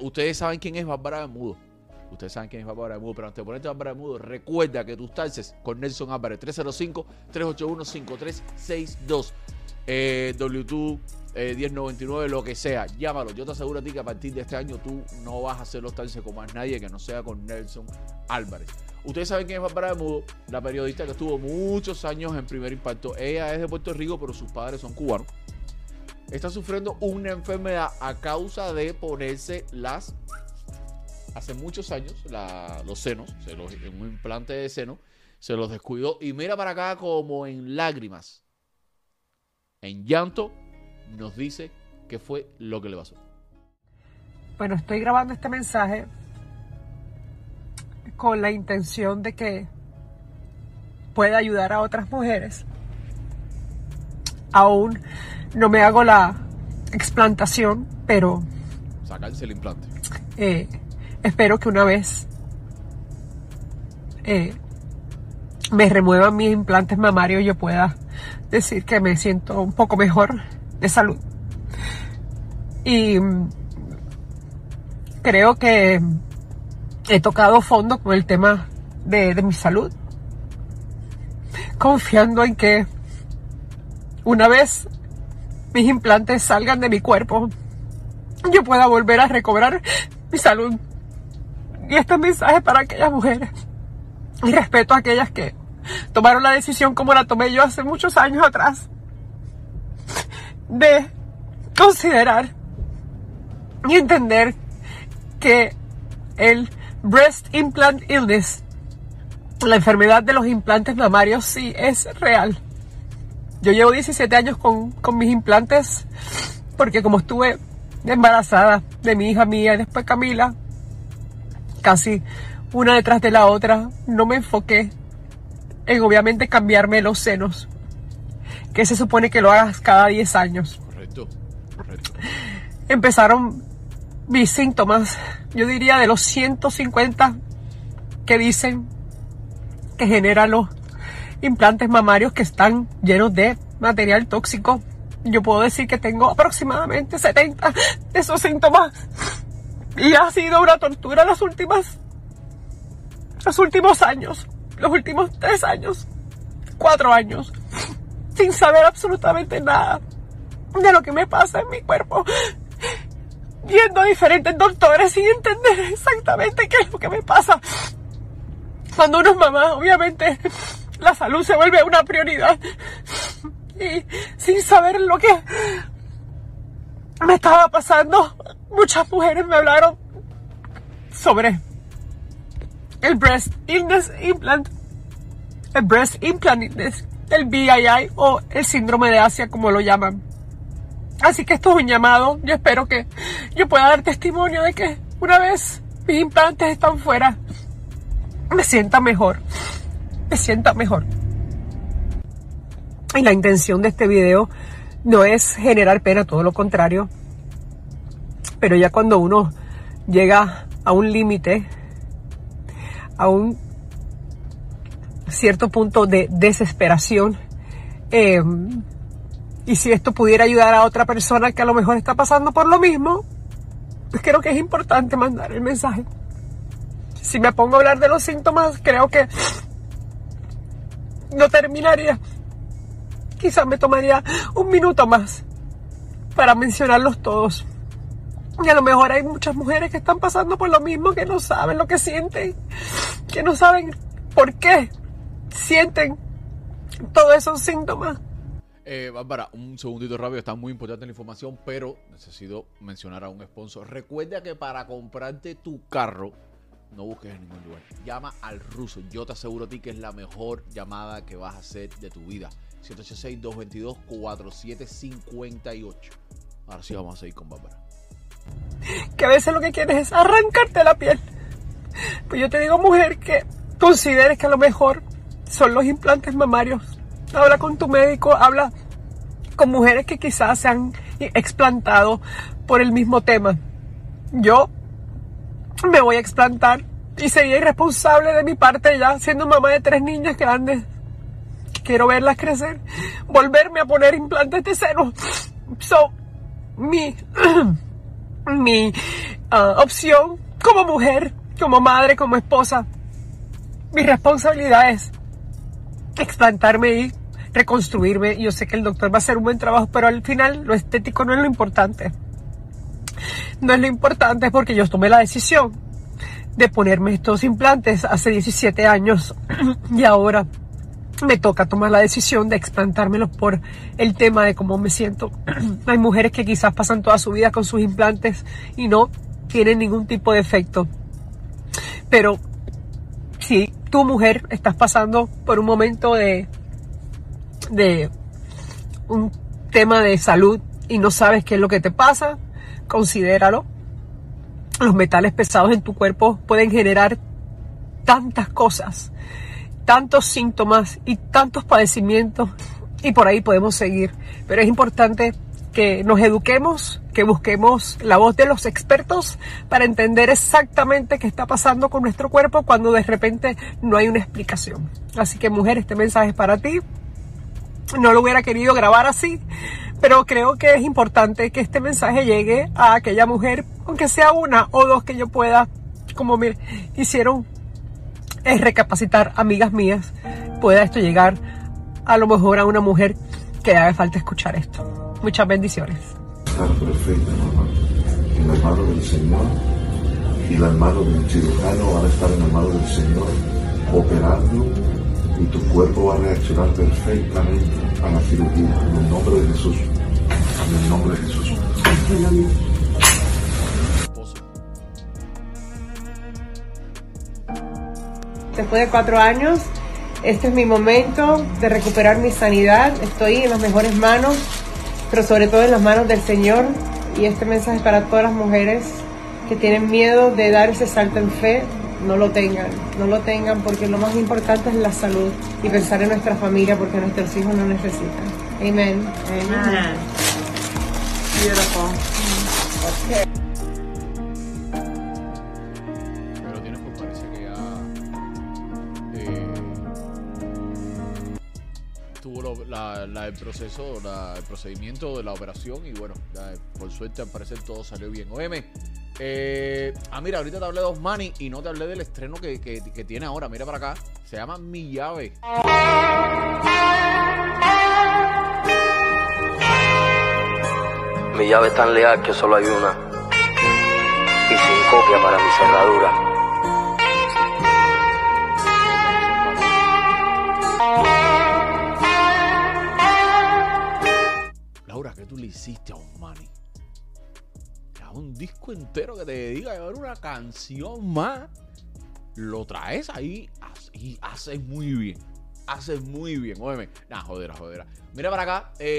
Ustedes saben quién es Bárbara Bermudo. Ustedes saben quién es Bárbara Bermudo, pero antes de ponerte Bárbara Bermudo, recuerda que tus taxes con Nelson Álvarez 305-381-5362. Eh, W2 eh, 1099, lo que sea, llámalo. Yo te aseguro a ti que a partir de este año tú no vas a hacer los taxes con más nadie que no sea con Nelson Álvarez. Ustedes saben quién es Bárbara Bermudo, la periodista que estuvo muchos años en primer impacto. Ella es de Puerto Rico, pero sus padres son cubanos está sufriendo una enfermedad a causa de ponerse las hace muchos años los senos, se los, en un implante de seno, se los descuidó y mira para acá como en lágrimas, en llanto, nos dice qué fue lo que le pasó. Bueno, estoy grabando este mensaje con la intención de que pueda ayudar a otras mujeres. Aún no me hago la explantación, pero... Sacarse el implante. Eh, espero que una vez eh, me remuevan mis implantes mamarios yo pueda decir que me siento un poco mejor de salud. Y mm, creo que he tocado fondo con el tema de, de mi salud, confiando en que una vez mis implantes salgan de mi cuerpo, yo pueda volver a recobrar mi salud. Y este mensaje para aquellas mujeres. Y respeto a aquellas que tomaron la decisión como la tomé yo hace muchos años atrás. De considerar y entender que el breast implant illness, la enfermedad de los implantes mamarios, sí es real. Yo llevo 17 años con, mis implantes porque como estuve embarazada de mi hija mía y después Camila, casi una detrás de la otra, no me enfoqué en obviamente cambiarme los senos, que se supone que lo hagas cada 10 años. Correcto, correcto. Empezaron mis síntomas, yo diría de los 150 que dicen que generan los implantes mamarios que están llenos de material tóxico. Yo puedo decir que tengo aproximadamente 70 de esos síntomas. Y ha sido una tortura las últimas, los últimos años, los últimos tres años, cuatro años, sin saber absolutamente nada de lo que me pasa en mi cuerpo. Viendo a diferentes doctores sin entender exactamente qué es lo que me pasa. Cuando uno es mamá, obviamente la salud se vuelve una prioridad. Y sin saber lo que me estaba pasando, muchas mujeres me hablaron sobre el breast illness implant, el breast implant illness, el BII o el síndrome de Asia como lo llaman. Así que esto es un llamado. Yo espero que yo pueda dar testimonio de que una vez mis implantes están fuera, me sienta mejor me sienta mejor. Y la intención de este video no es generar pena, todo lo contrario. Pero ya cuando uno llega a un límite, a un cierto punto de desesperación, eh, y si esto pudiera ayudar a otra persona que a lo mejor está pasando por lo mismo, pues creo que es importante mandar el mensaje. Si me pongo a hablar de los síntomas, creo que no terminaría. Quizás me tomaría un minuto más para mencionarlos todos. Y a lo mejor hay muchas mujeres que están pasando por lo mismo, que no saben lo que sienten, que no saben por qué sienten todos esos síntomas. Eh, Bárbara, un segundito rápido, está muy importante la información, pero necesito mencionar a un sponsor. Recuerda que para comprarte tu carro, no busques en ningún lugar. Llama al ruso. Yo te aseguro a ti que es la mejor llamada que vas a hacer de tu vida. 786-222-4758. Ahora sí vamos a seguir con Bárbara. Que a veces lo que quieres es arrancarte la piel. Pues yo te digo, mujer, que consideres que a lo mejor son los implantes mamarios. Habla con tu médico, habla con mujeres que quizás se han explantado por el mismo tema. Yo me voy a explantar y sería irresponsable de mi parte ya siendo mamá de tres niñas grandes. Quiero verlas crecer, volverme a poner implantes de seno. So, mi, mi ah, opción como mujer, como madre, como esposa. Mi responsabilidad es explantarme y reconstruirme. Yo sé que el doctor va a hacer un buen trabajo, pero al final lo estético no es lo importante. No es lo importante porque yo tomé la decisión de ponerme estos implantes hace 17 años y ahora me toca tomar la decisión de explantármelos por el tema de cómo me siento. Hay mujeres que quizás pasan toda su vida con sus implantes y no tienen ningún tipo de efecto. Pero si tu mujer estás pasando por un momento de, de un tema de salud y no sabes qué es lo que te pasa, considéralo. Los metales pesados en tu cuerpo pueden generar tantas cosas tantos síntomas y tantos padecimientos y por ahí podemos seguir. Pero es importante que nos eduquemos, que busquemos la voz de los expertos para entender exactamente qué está pasando con nuestro cuerpo cuando de repente no hay una explicación. Así que mujer, este mensaje es para ti. No lo hubiera querido grabar así, pero creo que es importante que este mensaje llegue a aquella mujer, aunque sea una o dos que yo pueda, como me hicieron es recapacitar, amigas mías, pueda esto llegar a lo mejor a una mujer que haga falta escuchar esto. Muchas bendiciones. Estar perfecta, mamá. En la mano del Señor y la mano del cirujano van a estar en la mano del Señor operando y tu cuerpo va a reaccionar perfectamente a la cirugía en el nombre de Jesús. En el nombre de Jesús. Después de cuatro años, este es mi momento de recuperar mi sanidad. Estoy en las mejores manos, pero sobre todo en las manos del Señor. Y este mensaje es para todas las mujeres que tienen miedo de dar ese salto en fe. No lo tengan, no lo tengan porque lo más importante es la salud y pensar en nuestra familia porque nuestros hijos lo necesitan. Amén. Amen. Beautiful. Pero tienes pues parece que ya eh, tuvo lo- la- la- el proceso, la- el procedimiento de la operación y bueno, ya, por suerte al parecer todo salió bien. Óyeme, eh, ah mira, ahorita te hablé de Osmani y no te hablé del estreno que, que- que tiene ahora. Mira para acá, se llama Mi Llave. Mi llave es tan leal que solo hay una. Y sin copia para mi cerradura. Laura, ¿qué tú le hiciste a Osmani? Un disco entero que te dedica a llevar una canción más. Lo traes ahí y haces muy bien. Haces muy bien. Óyeme. Nah, jodera, jodera. Mira para acá. eh,